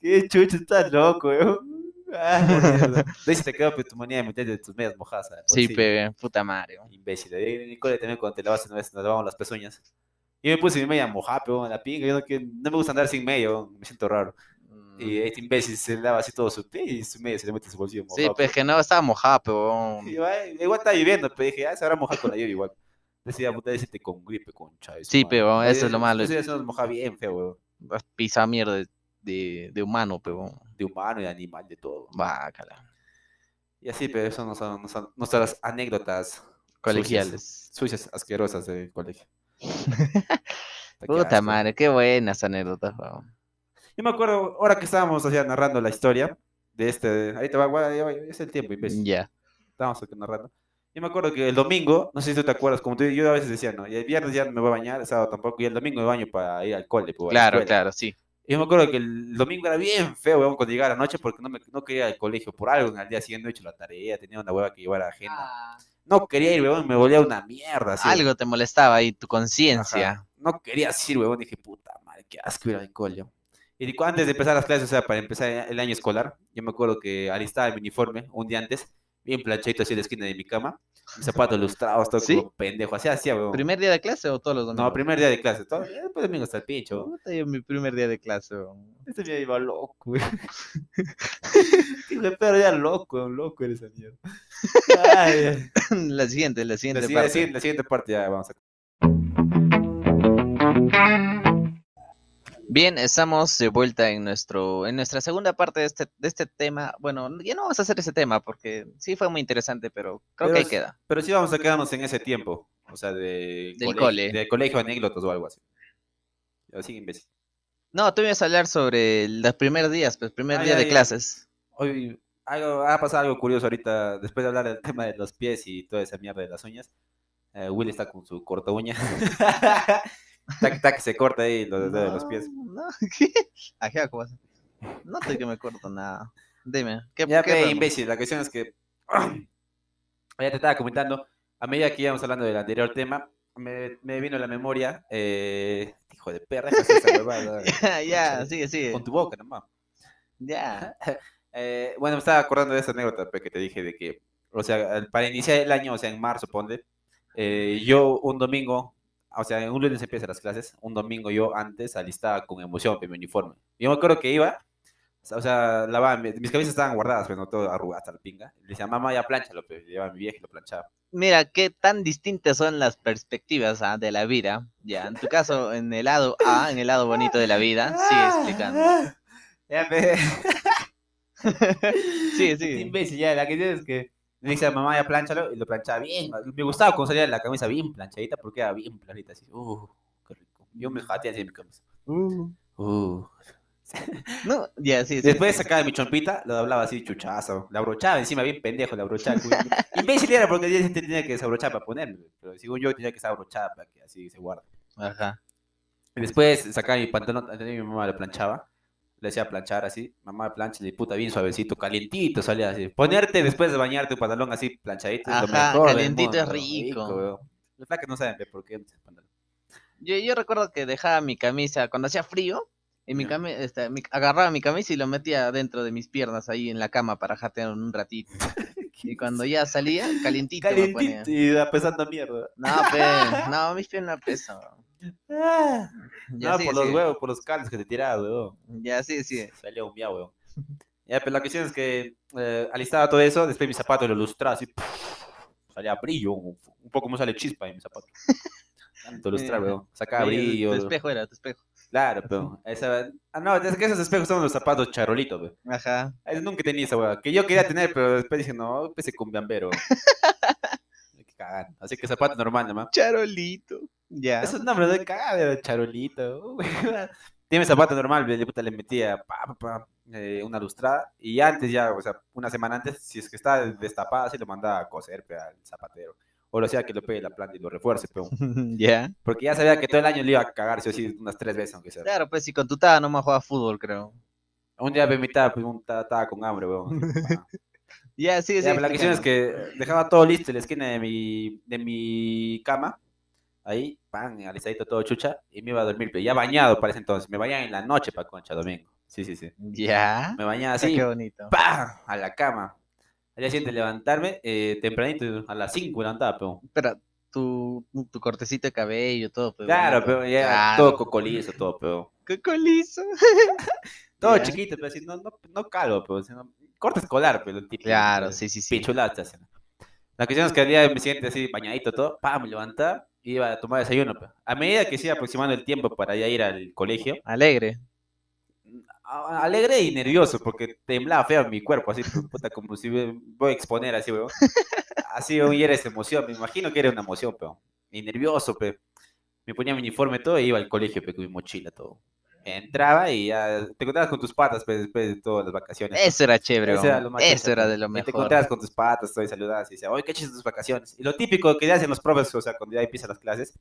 B: Qué chucho, estás loco, weón. Ah. De se te quedó tu manía de meterte tus medias mojadas.
A: Sí, pe, puta madre.
B: Imbécil. Ahí en el cole también cuando te lavas una vez nos lavamos las pezuñas. Yo me puse mi media mojada, pero en la pinga. Yo no, quiero- no me gusta andar sin weón, me siento raro. Y
A: Mm.
B: este imbécil se lava así todo su pie y su media se le mete en su bolsillo
A: Sí,
B: mojado.
A: pues que no estaba mojado, pero.
B: Y igual, igual está lloviendo, pero dije, ah, se habrá mojado con la lluvia igual. Decía, puta, decirte con gripe, concha. de
A: Sí, pero eso es lo malo.
B: Eso se nos moja bien feo, weón.
A: Pisa mierda de, de, humano, pero.
B: De humano y de animal, de todo.
A: Bácala.
B: Y así, pero eso no son, no son nuestras anécdotas
A: Colegiales.
B: sucias, asquerosas del colegio.
A: Puta madre, qué buenas anécdotas.
B: Yo me acuerdo, ahora que estábamos sea, narrando la historia de este. Ahorita va, va, es el tiempo, imbécil.
A: Ya.
B: Estábamos aquí narrando. Yo me acuerdo que el domingo, no sé si tú te acuerdas, como tú, yo a veces decía, no, y el viernes ya no me voy a bañar, el sábado tampoco, y el domingo me baño para ir al cole. pues,
A: Claro, claro, sí.
B: Y yo me acuerdo que el domingo era bien feo, weón, cuando llegaba la noche, porque no, me, no quería ir al colegio por algo. Al día siguiente he hecho la tarea, tenía una hueva que llevar a agenda. No quería ir, weón, me volvía una mierda. así,
A: Algo te molestaba ahí, tu conciencia.
B: No quería ir, weón. Dije, puta madre, qué asco ir al cole. Y digo, antes de empezar las clases, o sea, para empezar el año escolar, yo me acuerdo que alistaba mi uniforme un día antes, bien planchadito así en la esquina de mi cama, mis zapatos lustrados, todo
A: ¿Sí?
B: como pendejo, así hacía, weón.
A: ¿Primer día de clase o todos los domingos?
B: No, primer día de clase, todo, eh, después domingo hasta el pincho. weón.
A: Puta, yo mi primer día de clase, weón.
B: Este me iba loco, güey. Pero ya loco, weón, loco eres esa mierda. Ay.
A: La siguiente, la
B: La,
A: siguiente parte.
B: la siguiente- la siguiente parte ya vamos a...
A: Bien, estamos de vuelta en nuestro, en nuestra segunda parte de este, de este tema. Bueno, ya no vamos a hacer ese tema porque sí fue muy interesante, pero creo
B: Pero
A: que ahí queda.
B: Pero sí vamos a quedarnos en ese tiempo, o sea, de
A: Del
B: colegio,
A: cole.
B: de colegio anécdotas o algo así. Así, imbécil.
A: No, tú ibas a hablar sobre los primeros días, pues primer
B: Ah,
A: día
B: ya,
A: de clases.
B: Hoy algo, ha pasado algo curioso ahorita, después de hablar del tema de los pies y toda esa mierda de las uñas. eh, Will está con su corta uña. tac, tac, se corta ahí los dedos de los pies.
A: No, ¿qué? Ajá. No estoy que me corto nada. Dime, ¿qué,
B: Ya
A: qué podemos-
B: imbécil, la cuestión es que. ya te estaba comentando, a medida que íbamos hablando del anterior tema, me, me vino a la memoria, eh, hijo de perra, hacer esa huevada,
A: ya, ya, sigue, sigue.
B: con tu boca nomás.
A: Ya.
B: Eh, bueno, me estaba acordando de esa anécdota pe, que te dije de que, o sea, para iniciar el año, o sea, en marzo, ponle, eh, yo un domingo, o sea, un lunes empiezan las clases, un domingo yo antes alistaba con emoción mi uniforme. Yo me acuerdo que iba, o sea, lavaba, mi- mis camisas estaban guardadas, pero no todo arrugadas hasta la pinga. Le decía, mamá, ya planchalo, pe. Le llevaba a mi vieja y lo planchaba.
A: Mira, qué tan distintas son las perspectivas ah, de la vida. Ya, en tu caso, en el lado A, en el lado bonito de la vida, sigue explicando.
B: Ya.
A: Sí, sí.
B: imbécil, ya, la que tienes que le dice a mamá, ya planchalo, y lo planchaba bien. Me gustaba cuando salía la camisa bien planchadita porque era bien planita, así. Uh, qué rico. Yo me jateé así en mi camisa. Uh.
A: No, ya, sí, sí.
B: Después sacaba mi chompita, lo doblaba así, chuchazo. La abrochaba encima, bien pendejo, la abrochaba. Imbécil era porque ella tenía que desabrochar para ponerme. Pero según yo tenía que estar abrochada para que así se guarde.
A: Ajá.
B: Después sacaba mi pantalón, mi mamá le planchaba. Le hacía planchar así, mamá plancha, le puta bien suavecito, calientito, salía así. Ponerte después de bañarte un pantalón así planchadito es lo
A: Ajá,
B: mejor
A: calientito es rico.
B: Los flacos no saben por qué.
A: Yo, yo recuerdo que dejaba mi camisa cuando hacía frío. Y mi cami- este, mi- agarraba mi camisa y lo metía dentro de mis piernas ahí en la cama para jatear un ratito. Y cuando ya salía, calientito, me ponía.
B: Calientito y apesando a mierda.
A: No, pe, no, mis piernas pesan.
B: Ah,
A: Ya
B: no,
A: sí,
B: por los
A: sí.
B: huevos, por los caldos que te tiraba, weón.
A: Ya sí, sí.
B: Salió un miau, weón. Ya, pero la cuestión es que eh, alistaba todo eso, después mi zapato lo lustraba así. Salía brillo, un un poco como sale chispa en mi zapato. Tanto lustrar, weón. Sacaba brillo.
A: Tu espejo era, tu espejo.
B: Claro, pero. Esa... Ah, no, es que esos espejos son los zapatos charolitos, weón.
A: Ajá.
B: Eso nunca tenía esa weón. Que yo quería tener, pero después dije, no, empecé con cagar. Así que zapato normal nomás.
A: Charolito. Ya.
B: Esos nombres de cagada, charolito. Tiene zapato normal, le, puta, le metía pa, pa, pa, eh, una lustrada. Y antes ya, o sea, una semana antes, si es que está destapada, así lo mandaba a coser pe, al zapatero. O lo hacía que lo pegue la planta y lo refuerce, pero,
A: ya.
B: porque ya sabía que todo el año le iba a cagar, sí o sí, unas tres veces, aunque sea.
A: Claro, pues si con tu taba nomás jugaba fútbol, creo.
B: Un día me invitaba, pues, un- estaba con hambre, weón.
A: Ya, sí, sí.
B: Ya, la cuestión es que dejaba todo listo en la esquina de mi, de mi cama. Ahí, pan, alistadito todo chucha. Y me iba a dormir, pero ya bañado para ese entonces. Me bañaba en la noche para concha domingo. Sí, sí, sí.
A: Ya.
B: Me bañaba así,
A: Qué bonito.
B: ¡pam! A la cama. Al día siguiente levantarme, eh, tempranito, a las 5 me levantaba, pero.
A: Pero tu, tu cortecito de cabello, todo. pues,
B: Claro, pero ya
A: Claro.
B: todo cocolizo, todo, pero.
A: Qué colizo.
B: Todo chiquito, pero así, no, no, no calvo, pero. sino- corte escolar, pero el tipo.
A: Claro, sí, sí, sí.
B: hacen. La cuestión es que al día me siente así bañadito todo, pa, me levantaba iba a tomar desayuno. pe. A medida que se iba aproximando el tiempo para ya ir al colegio,
A: Alegre.
B: a- alegre y nervioso porque temblaba feo mi cuerpo, así pu- puta, como si me voy a exponer así, weón. Así weón, y era esa emoción, me imagino que era una emoción, pero y nervioso, pe. Me ponía mi uniforme todo y iba al colegio, pe, con mi mochila todo. Entraba y ya te encontrabas con tus patas pe, después de todas las vacaciones.
A: Eso era chévere.
B: Eso era
A: hombre.
B: lo más
A: Eso
B: chicha,
A: era
B: pe.
A: de lo
B: Y te
A: mejor.
B: encontrabas con tus patas, todo y saludabas y decías, oye, ¿qué hiciste tus vacaciones? Y lo típico que hacen los profes, o sea, cuando ya empiezan las clases,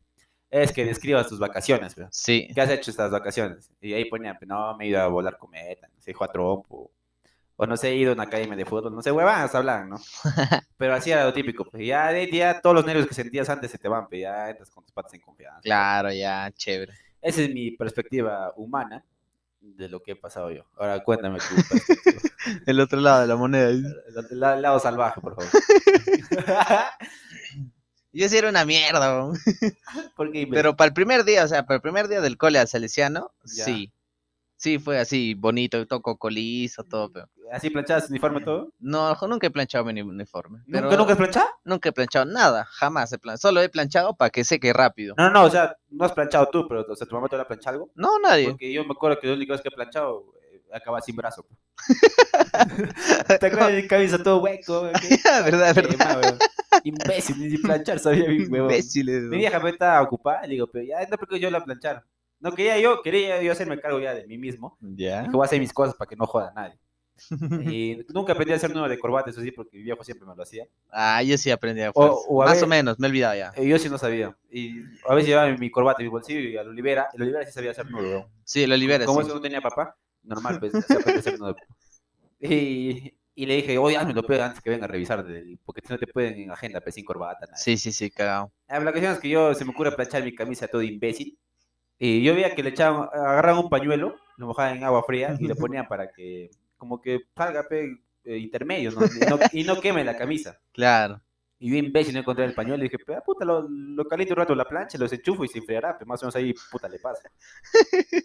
B: es que describas tus vacaciones, pe.
A: Sí.
B: ¿Qué has hecho estas vacaciones? Y ahí ponían, pues, no, me he ido a volar cometa, no sé, jugar trompo, o no sé, he ido a una academia de fútbol, no sé, huevadas hablan, ¿no? Pero así era lo típico, pues ya, de- ya todos los nervios que sentías antes se te van, pues ya entras con tus patas en confianza.
A: Claro, ya, chévere.
B: Esa es mi perspectiva humana de lo que he pasado yo. Ahora cuéntame tu perspectiva.
A: El otro lado de la moneda.
B: El el lado salvaje, por favor.
A: Yo sí era una mierda, pero para el primer día, o sea, para el primer día del cole al Salesiano,
B: Ya.
A: sí. Sí, fue así, bonito, todo colizo, todo, pero...
B: ¿Así planchadas uniforme todo?
A: No, nunca he planchado mi uniforme. Pero
B: ¿Nunca, nunca has planchado?
A: nunca he planchado nada, jamás he planchado. Solo he planchado para que seque rápido.
B: No, no, o sea, no has planchado tú, pero o sea, tu mamá te la plancha algo.
A: No, nadie.
B: Porque yo me acuerdo que la única vez que he planchado eh, acaba sin brazo. ¿Te acuerdas de camisa todo hueco?
A: verdad, verdad.
B: Imbécil, ni planchar sabía mi huevón.
A: Imbéciles,
B: Mi vieja me estaba ocupada, le digo, pero ya no porque yo la planchar. No quería yo, quería yo hacerme cargo ya de mí mismo.
A: Ya.
B: Dije, voy a hacer mis cosas para que no joda a nadie. Y nunca aprendí a hacer nudo de corbata, eso sí, porque mi viejo siempre me lo hacía.
A: Ah, yo sí aprendí a fuerza.
B: o a
A: Más
B: ver-
A: o menos, me he olvidado ya.
B: Eh, Yo sí no sabía. Y a veces llevaba mi corbata en mi bolsillo y al Olivera, el Olivera sí sabía hacer nudo. weón.
A: Sí, lo liberas.
B: Como
A: sí.
B: eso no tenía papá, normal, pues se aprende a hacer nudo. Y Y le dije, oye, hazme lo peor antes que venga a revisar, del- porque si no te pueden en agenda, pues sin corbata. nada.
A: Sí, sí, sí, cagado.
B: Ah, La cuestión es que yo se me ocurre planchar mi camisa todo imbécil. Y yo veía que le echaban, agarraban un pañuelo, lo mojaban en agua fría y lo ponían para que, como que salga pe, eh, intermedio, ¿no? Y, no, y no queme la camisa.
A: Claro.
B: Y yo imbécil no encontré el pañuelo y dije, "Pero, puta, lo, lo caliento un rato en la plancha, los enchufo y se enfriará, pues más o menos ahí, puta, le pasa.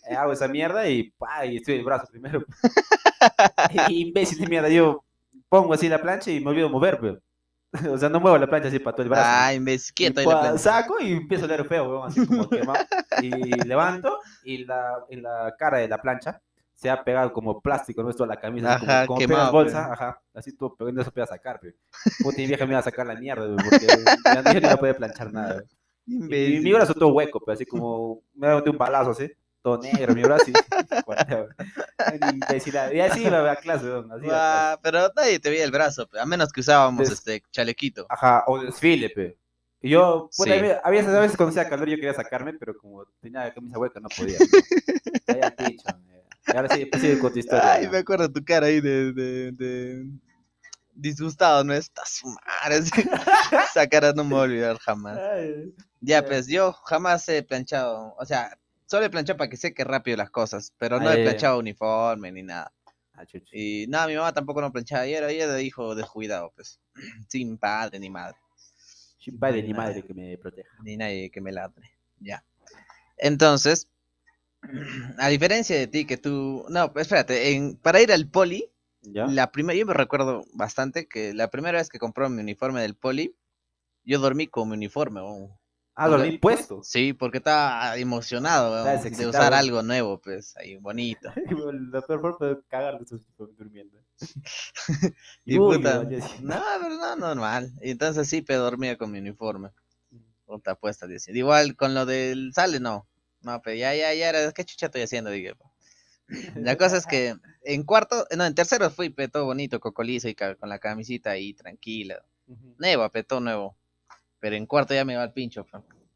B: Eh, hago esa mierda y, pa, y estoy el brazo primero. Imbécil de mierda, yo pongo así la plancha y me olvido mover, pues. O sea, no muevo la plancha así para todo el brazo.
A: Ay, me quieto
B: Y
A: la plancha.
B: saco y empiezo a leer feo, weón, así como quemado. Y levanto y la, en la cara de la plancha se ha pegado como plástico, ¿no? Esto a la camisa,
A: Ajá,
B: como, como
A: quemado,
B: bolsa,
A: pe.
B: ajá, así todo pegando eso para sacar, pe. Puta, mi vieja me iba a sacar la mierda, weón, porque ya no iba a poder planchar nada. Y mi,
A: Imbécil.
B: brazo todo hueco, pero así como me ha un balazo así, todo negro, mi brazo, y, así iba a clase, weón, así iba a clase.
A: Pero nadie te veía el brazo, pe, a menos que usábamos este chalequito.
B: Ajá, o desfile, pe. Y yo, puta,
A: Sí.
B: a veces- a cuando hacía calor yo quería sacarme, pero como tenía la camisa hueca no podía. eh. Y ahora sí, pues sigue con tu historia.
A: Ay,
B: ¿no?
A: me acuerdo tu cara ahí de, de, de disgustado, ¿no? Está su. Esa cara no me voy a olvidar jamás.
B: Ay,
A: Ya, pues yo jamás he planchado, o sea, solo he planchado para que seque rápido las cosas, pero no
B: Ah,
A: he
B: ya.
A: planchado uniforme ni nada.
B: ah.
A: Y nada, mi mamá tampoco no planchaba, y era ella de hijo descuidado, pues, sin padre ni madre,
B: Sin padre ni madre que me proteja.
A: ni nadie que me ladre, ya. Entonces, a diferencia de ti que tú, no, espérate, en, para ir al poli,
B: ¿Ya?
A: la primera, yo me recuerdo bastante que la primera vez que compró mi uniforme del poli, yo dormí con mi uniforme, weón.
B: Ah, dormí puesto.
A: Sí, porque estaba emocionado de usar algo nuevo, pues, ahí bonito.
B: La peor forma de cagar de esos tipos durmiendo.
A: Y
B: Uy,
A: puta, no, pero no, normal. Y entonces sí, pero dormía con mi uniforme. Puta puesta, dice. Igual con lo del sale, no. No, pero ya, ya, ya era, ¿qué chucha estoy haciendo? Dije. po. La cosa es que en cuarto, no, en tercero fui, pe, todo bonito, cocolizo y con la camisita ahí, tranquila.
B: Ujú.
A: Nuevo, pe, todo nuevo. Pero en cuarto ya me iba al pincho.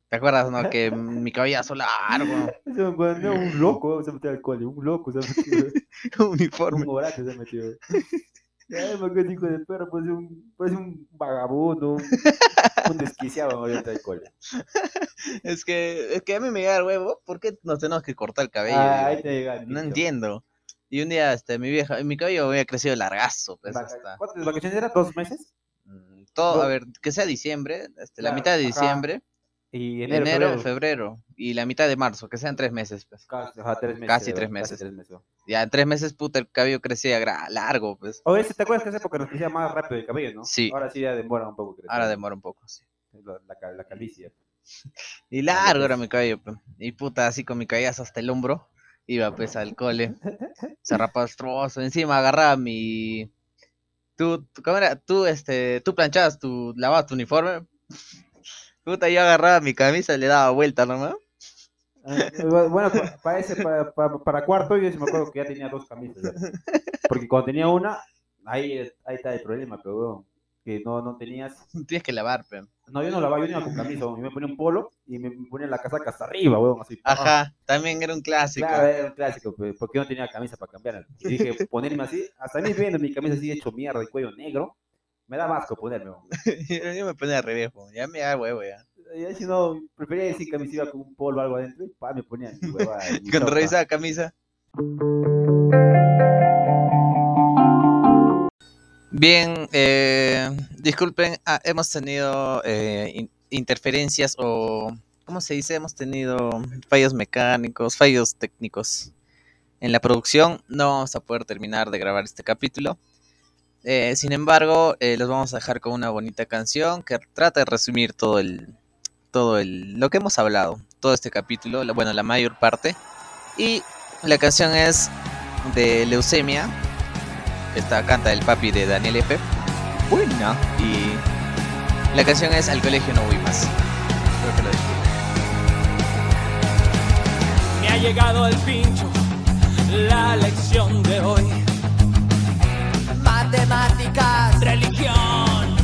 A: ¿Te acuerdas, no? Que mi cabellazo largo,
B: cuando era un loco se metió al cole, un loco se metió.
A: uniforme.
B: Un horacio se metió. Ay, me acuerdo, hijo de perro, parece un, parece un vagabundo, un, un desquiciado ahorita del cole.
A: Es que, es que a mí me llega el huevo, ¿por qué nos tenemos que cortar el cabello?
B: Ah, ahí te llega el
A: No entiendo. Y un día, este, mi vieja, mi cabello había crecido largazo, pues, hasta,
B: ¿Cuántas vacaciones eran? ¿Dos meses?
A: Todo, a ver, que sea diciembre, este, la mitad de
B: ajá.
A: diciembre,
B: Y
A: enero,
B: enero,
A: febrero.
B: febrero.
A: y la mitad de marzo, que sean tres meses, pues.
B: Casi, ajá, tres meses.
A: Casi tres meses.
B: tres meses.
A: Ya en tres meses, puta, el cabello crecía largo, pues.
B: Oye, ¿te acuerdas que en esa época nos crecía más rápido el cabello, no?
A: Sí.
B: Ahora sí ya demora un poco. crecer.
A: Ahora demora un poco, sí.
B: La, la, la calvicie.
A: Y largo era mi cabello, pues. Y puta, así con mi cabellazo hasta el hombro, iba pues al cole, zarrapastroso, encima agarraba mi... Tú, tú- ¿cómo era? Tú, este, tú planchabas, tu, lavabas tu uniforme. Puta, yo agarraba mi camisa y le daba vuelta nomás.
B: Ah, Bueno, pa- para, ese, para, para, para cuarto yo sí me acuerdo que ya tenía dos camisas. Porque cuando tenía una, ahí, ahí está el problema, pero weón, que no, no tenías...
A: Tienes que lavar, pe.
B: No, yo no lavaba, yo no iba con camisa, yo me ponía un polo y me ponía la casaca hasta arriba, weón, así.
A: Ajá, también era un clásico.
B: Claro, era un clásico, porque yo no tenía camisa para cambiar. Y dije, ponerme así, hasta a mí viendo mi camisa así hecho mierda y cuello negro, me da asco ponerme. weón.
A: yo me ponía al revés, ya me da huevo ya.
B: Y ahí si no, prefería decir camisa iba con un polo o algo adentro y pa, me ponía mi huevada. mi
A: Cuando revisaba camisa. Bien, eh, disculpen, ah, hemos tenido eh, in- interferencias o, ¿cómo se dice? Hemos tenido fallos mecánicos, fallos técnicos en la producción. No vamos a poder terminar de grabar este capítulo. Eh, sin embargo, eh, los vamos a dejar con una bonita canción que trata de resumir todo el, todo el, lo que hemos hablado, todo este capítulo, la- bueno, la mayor parte. Y la canción es de Leucemia. Esta canta el papi de Daniel F. Buena. Y la canción es Al colegio no voy más. Espero que lo disfruten.
C: Me ha llegado el pincho, la lección de hoy. Matemáticas, religión.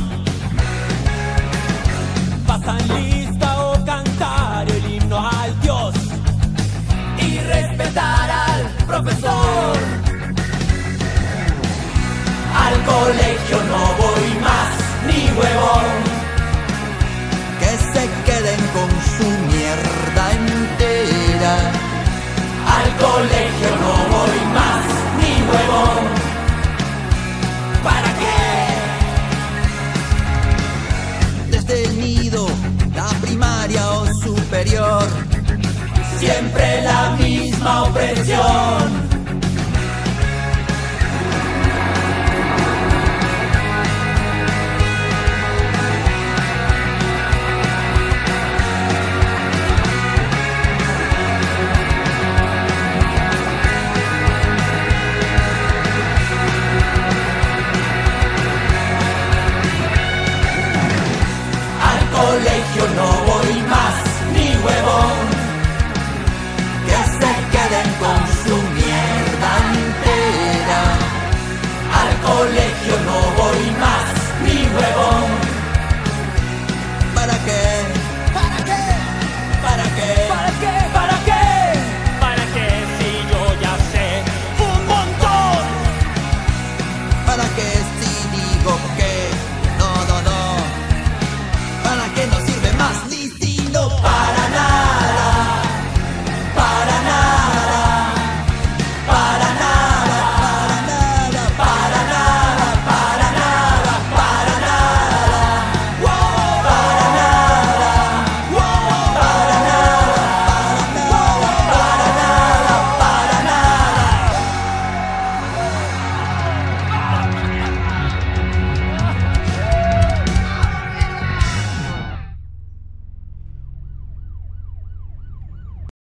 C: Pasan al profesor. Al colegio huevón.
D: que se queden con su mierda entera.
C: Al colegio no voy más, ni huevón. ¿Para qué?
D: Desde el nido, la primaria o superior,
C: Siempre la misma opresión.